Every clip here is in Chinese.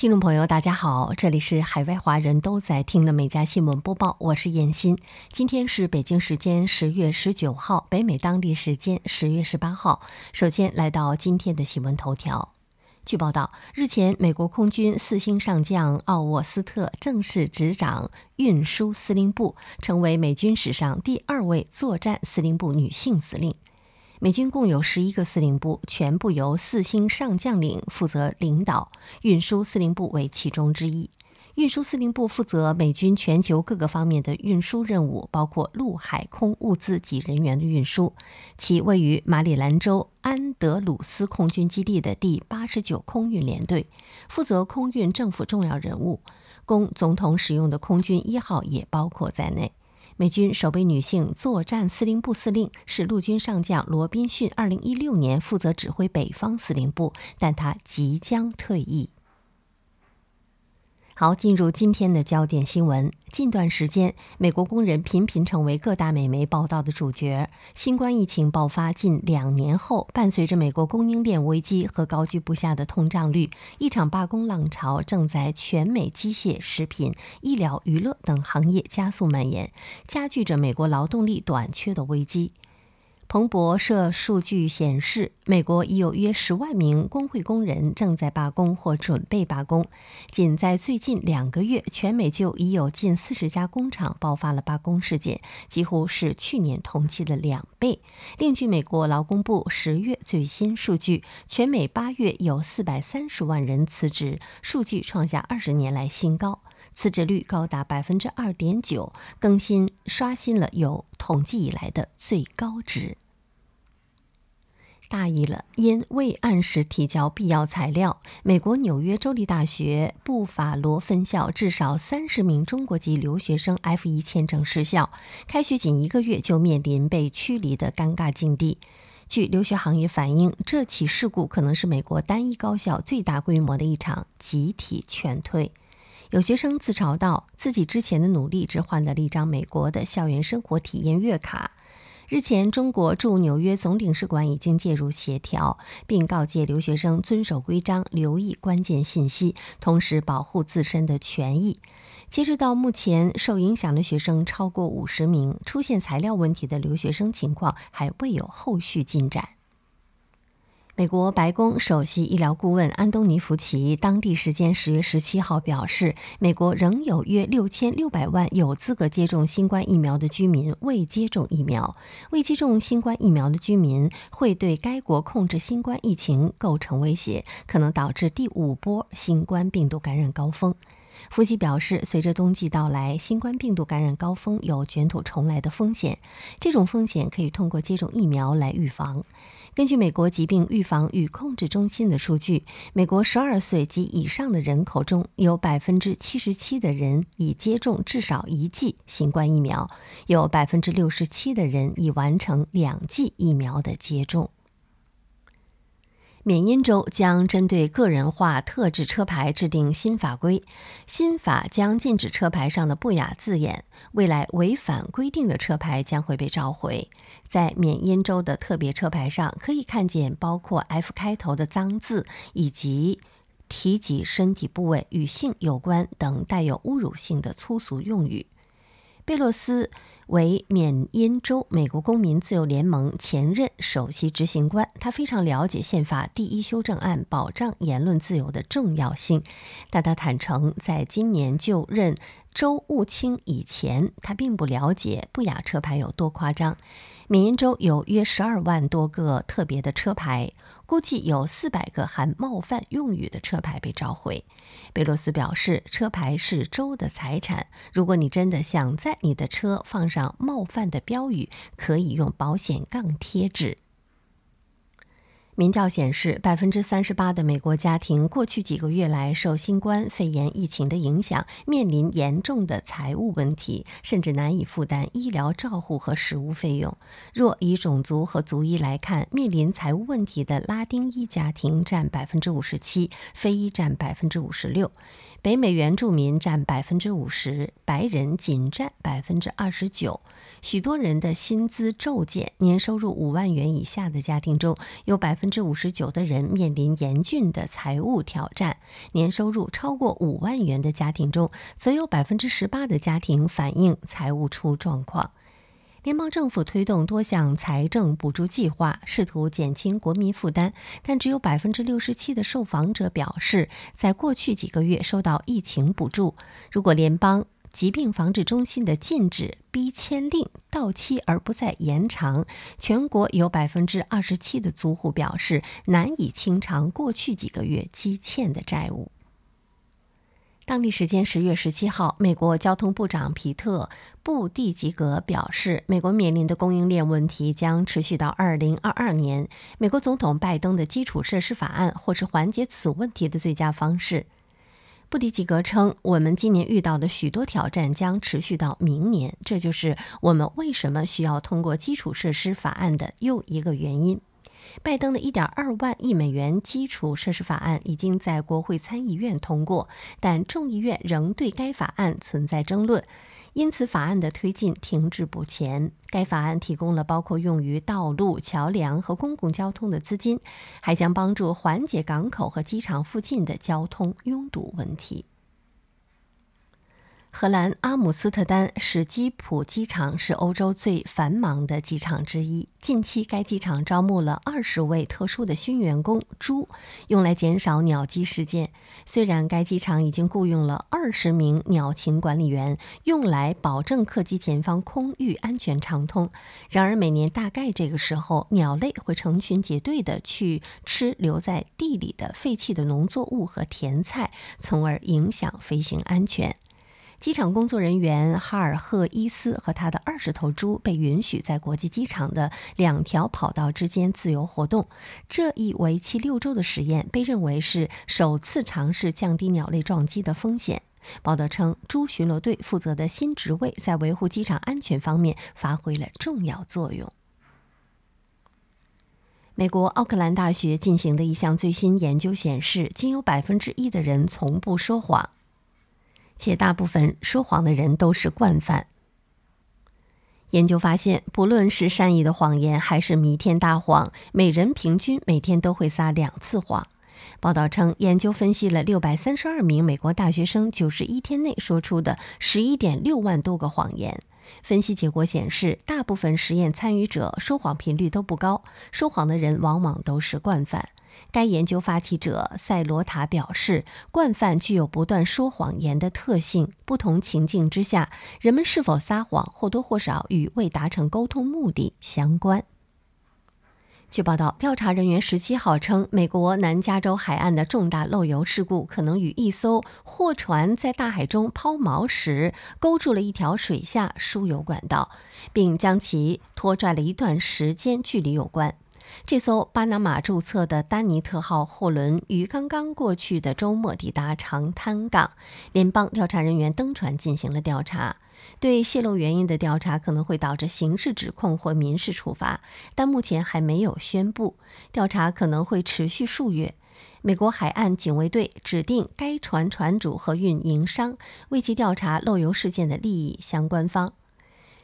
听众朋友，大家好，这里是海外华人都在听的每家新闻播报，我是燕欣。今天是北京时间十月十九号，北美当地时间十月十八号。首先来到今天的新闻头条。据报道，日前，美国空军四星上将奥沃斯特正式执掌运输司令部，成为美军史上第二位作战司令部女性司令。美军共有十一个司令部，全部由四星上将领负责领导，运输司令部为其中之一。运输司令部负责美军全球各个方面的运输任务，包括陆海空物资及人员的运输。其位于马里兰州安德鲁斯空军基地的第八十九空运联队，负责空运政府重要人物，供总统使用的空军一号也包括在内。美军首位女性作战司令部司令是陆军上将罗宾逊。二零一六年负责指挥北方司令部，但他即将退役。好，进入今天的焦点新闻。近段时间，美国工人频频成为各大美媒报道的主角。新冠疫情爆发近两年后，伴随着美国供应链危机和高居不下的通胀率，一场罢工浪潮正在全美机械、食品、医疗、娱乐等行业加速蔓延，加剧着美国劳动力短缺的危机。彭博社数据显示，美国已有约十万名工会工人正在罢工或准备罢工。仅在最近两个月，全美就已有近四十家工厂爆发了罢工事件，几乎是去年同期的两倍。另据美国劳工部十月最新数据，全美八月有四百三十万人辞职，数据创下二十年来新高。辞职率高达百分之二点九，更新刷新了有统计以来的最高值。大意了，因未按时提交必要材料，美国纽约州立大学布法罗分校至少三十名中国籍留学生 F 一签证失效，开学仅一个月就面临被驱离的尴尬境地。据留学行业反映，这起事故可能是美国单一高校最大规模的一场集体劝退。有学生自嘲道：“自己之前的努力只换得了一张美国的校园生活体验月卡。”日前，中国驻纽约总领事馆已经介入协调，并告诫留学生遵守规章、留意关键信息，同时保护自身的权益。截止到目前，受影响的学生超过五十名，出现材料问题的留学生情况还未有后续进展。美国白宫首席医疗顾问安东尼·福奇当地时间十月十七号表示，美国仍有约六千六百万有资格接种新冠疫苗的居民未接种疫苗。未接种新冠疫苗的居民会对该国控制新冠疫情构成威胁，可能导致第五波新冠病毒感染高峰。福奇表示，随着冬季到来，新冠病毒感染高峰有卷土重来的风险。这种风险可以通过接种疫苗来预防。根据美国疾病预防与控制中心的数据，美国十二岁及以上的人口中有百分之七十七的人已接种至少一剂新冠疫苗，有百分之六十七的人已完成两剂疫苗的接种。缅因州将针对个人化特制车牌制定新法规，新法将禁止车牌上的不雅字眼。未来违反规定的车牌将会被召回。在缅因州的特别车牌上，可以看见包括 F 开头的脏字，以及提及身体部位与性有关等带有侮辱性的粗俗用语。贝洛斯。为缅因州美国公民自由联盟前任首席执行官，他非常了解宪法第一修正案保障言论自由的重要性。但他坦诚，在今年就任州务卿以前，他并不了解不雅车牌有多夸张。缅因州有约十二万多个特别的车牌，估计有四百个含冒犯用语的车牌被召回。贝洛斯表示，车牌是州的财产，如果你真的想在你的车放上冒犯的标语，可以用保险杠贴纸。民调显示，百分之三十八的美国家庭过去几个月来受新冠肺炎疫情的影响，面临严重的财务问题，甚至难以负担医疗照护和食物费用。若以种族和族裔来看，面临财务问题的拉丁裔家庭占百分之五十七，非裔占百分之五十六。北美原住民占百分之五十，白人仅占百分之二十九。许多人的薪资骤减，年收入五万元以下的家庭中有百分之五十九的人面临严峻的财务挑战；年收入超过五万元的家庭中，则有百分之十八的家庭反映财务出状况。联邦政府推动多项财政补助计划，试图减轻国民负担，但只有百分之六十七的受访者表示，在过去几个月收到疫情补助。如果联邦疾病防治中心的禁止逼签令到期而不再延长，全国有百分之二十七的租户表示难以清偿过去几个月积欠的债务。当地时间十月十七号，美国交通部长皮特·布蒂吉格表示，美国面临的供应链问题将持续到二零二二年。美国总统拜登的基础设施法案或是缓解此问题的最佳方式。布迪吉格称：“我们今年遇到的许多挑战将持续到明年，这就是我们为什么需要通过基础设施法案的又一个原因。”拜登的一点二万亿美元基础设施法案已经在国会参议院通过，但众议院仍对该法案存在争论，因此法案的推进停滞不前。该法案提供了包括用于道路、桥梁和公共交通的资金，还将帮助缓解港口和机场附近的交通拥堵问题。荷兰阿姆斯特丹史基普机场是欧洲最繁忙的机场之一。近期，该机场招募了二十位特殊的新员工——猪，用来减少鸟击事件。虽然该机场已经雇佣了二十名鸟禽管理员，用来保证客机前方空域安全畅通，然而每年大概这个时候，鸟类会成群结队地去吃留在地里的废弃的农作物和甜菜，从而影响飞行安全。机场工作人员哈尔赫伊斯和他的二十头猪被允许在国际机场的两条跑道之间自由活动。这一为期六周的实验被认为是首次尝试降低鸟类撞击的风险。报道称，猪巡逻队负责的新职位在维护机场安全方面发挥了重要作用。美国奥克兰大学进行的一项最新研究显示，仅有百分之一的人从不说谎。且大部分说谎的人都是惯犯。研究发现，不论是善意的谎言还是弥天大谎，每人平均每天都会撒两次谎。报道称，研究分析了六百三十二名美国大学生九十一天内说出的十一点六万多个谎言。分析结果显示，大部分实验参与者说谎频率都不高，说谎的人往往都是惯犯。该研究发起者塞罗塔表示，惯犯具有不断说谎言的特性。不同情境之下，人们是否撒谎或多或少与未达成沟通目的相关。据报道，调查人员十七号称，美国南加州海岸的重大漏油事故可能与一艘货船在大海中抛锚时勾住了一条水下输油管道，并将其拖拽了一段时间距离有关。这艘巴拿马注册的丹尼特号货轮于刚刚过去的周末抵达长滩港，联邦调查人员登船进行了调查。对泄漏原因的调查可能会导致刑事指控或民事处罚，但目前还没有宣布。调查可能会持续数月。美国海岸警卫队指定该船船主和运营商为其调查漏油事件的利益相关方。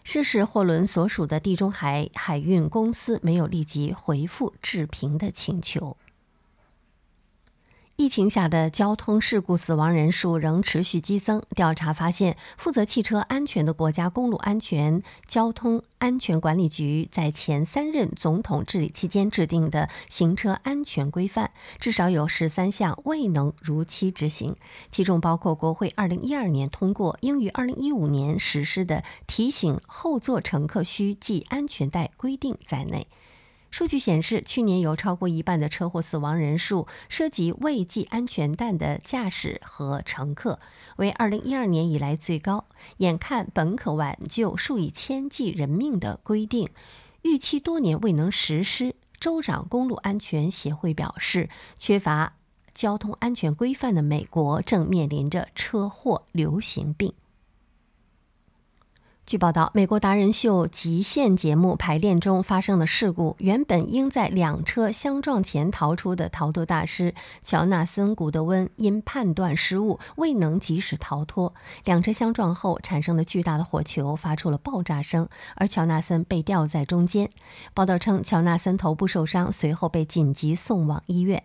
失事货轮所属的地中海海运公司没有立即回复置评的请求。疫情下的交通事故死亡人数仍持续激增。调查发现，负责汽车安全的国家公路安全交通安全管理局在前三任总统治理期间制定的行车安全规范，至少有十三项未能如期执行，其中包括国会二零一二年通过、应于二零一五年实施的提醒后座乘客需系安全带规定在内。数据显示，去年有超过一半的车祸死亡人数涉及未系安全带的驾驶和乘客，为2012年以来最高。眼看本可挽救数以千计人命的规定，预期多年未能实施，州长公路安全协会表示，缺乏交通安全规范的美国正面临着车祸流行病。据报道，美国达人秀极限节目排练中发生了事故。原本应在两车相撞前逃出的逃脱大师乔纳森·古德温因判断失误未能及时逃脱，两车相撞后产生了巨大的火球，发出了爆炸声，而乔纳森被吊在中间。报道称，乔纳森头部受伤，随后被紧急送往医院。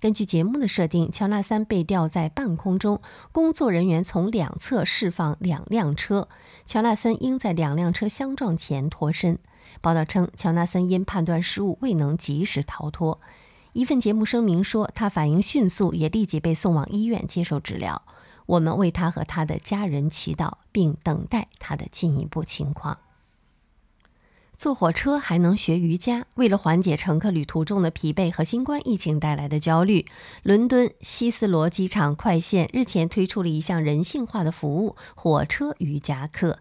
根据节目的设定，乔纳森被吊在半空中，工作人员从两侧释放两辆车，乔纳森应在两辆车相撞前脱身。报道称，乔纳森因判断失误未能及时逃脱。一份节目声明说，他反应迅速，也立即被送往医院接受治疗。我们为他和他的家人祈祷，并等待他的进一步情况。坐火车还能学瑜伽。为了缓解乘客旅途中的疲惫和新冠疫情带来的焦虑，伦敦希斯罗机场快线日前推出了一项人性化的服务——火车瑜伽课。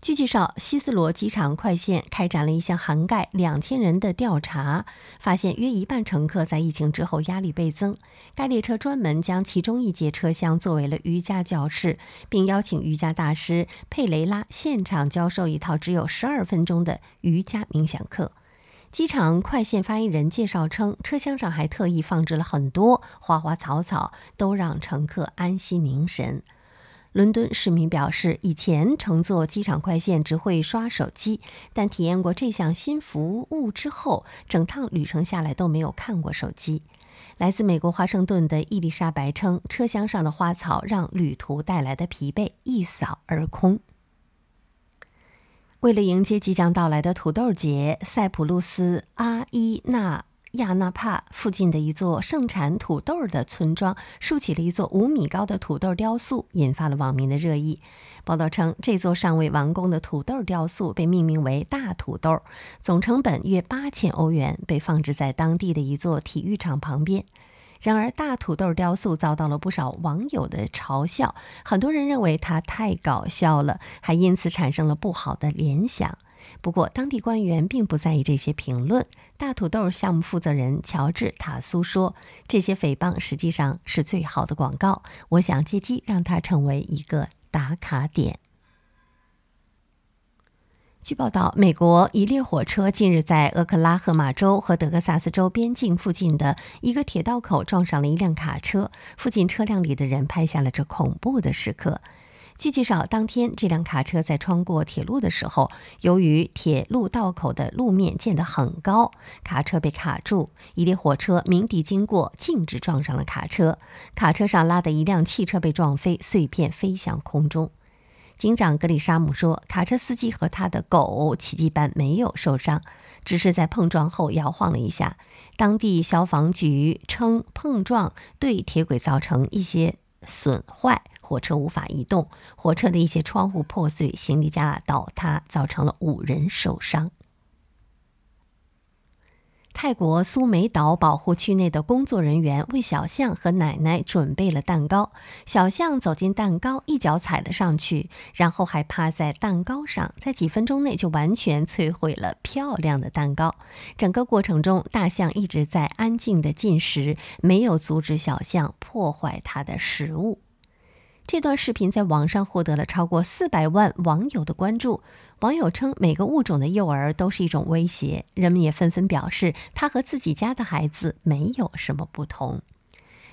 据介绍，希斯罗机场快线开展了一项涵盖两千人的调查，发现约一半乘客在疫情之后压力倍增。该列车专门将其中一节车厢作为了瑜伽教室，并邀请瑜伽大师佩雷拉现场教授一套只有十二分钟的瑜伽冥想课。机场快线发言人介绍称，车厢上还特意放置了很多花花草草，都让乘客安息凝神。伦敦市民表示，以前乘坐机场快线只会刷手机，但体验过这项新服务之后，整趟旅程下来都没有看过手机。来自美国华盛顿的伊丽莎白称，车厢上的花草让旅途带来的疲惫一扫而空。为了迎接即将到来的土豆节，塞浦路斯阿伊纳。亚纳帕附近的一座盛产土豆的村庄竖起了一座五米高的土豆雕塑，引发了网民的热议。报道称，这座尚未完工的土豆雕塑被命名为“大土豆”，总成本约八千欧元，被放置在当地的一座体育场旁边。然而，大土豆雕塑遭到了不少网友的嘲笑，很多人认为它太搞笑了，还因此产生了不好的联想。不过，当地官员并不在意这些评论。大土豆项目负责人乔治·塔苏说：“这些诽谤实际上是最好的广告。我想借机让它成为一个打卡点。”据报道，美国一列火车近日在俄克拉荷马州和德克萨斯州边境附近的一个铁道口撞上了一辆卡车，附近车辆里的人拍下了这恐怖的时刻。据介绍，当天这辆卡车在穿过铁路的时候，由于铁路道口的路面建得很高，卡车被卡住。一列火车鸣笛经过，径直撞上了卡车。卡车上拉的一辆汽车被撞飞，碎片飞向空中。警长格里沙姆说，卡车司机和他的狗奇迹般没有受伤，只是在碰撞后摇晃了一下。当地消防局称，碰撞对铁轨造成一些损坏。火车无法移动，火车的一些窗户破碎，行李架倒塌，造成了五人受伤。泰国苏梅岛保护区内的工作人员为小象和奶奶准备了蛋糕。小象走进蛋糕，一脚踩了上去，然后还趴在蛋糕上，在几分钟内就完全摧毁了漂亮的蛋糕。整个过程中，大象一直在安静的进食，没有阻止小象破坏它的食物。这段视频在网上获得了超过四百万网友的关注。网友称，每个物种的幼儿都是一种威胁。人们也纷纷表示，他和自己家的孩子没有什么不同。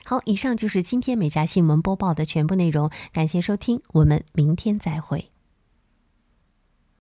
好，以上就是今天美家新闻播报的全部内容，感谢收听，我们明天再会。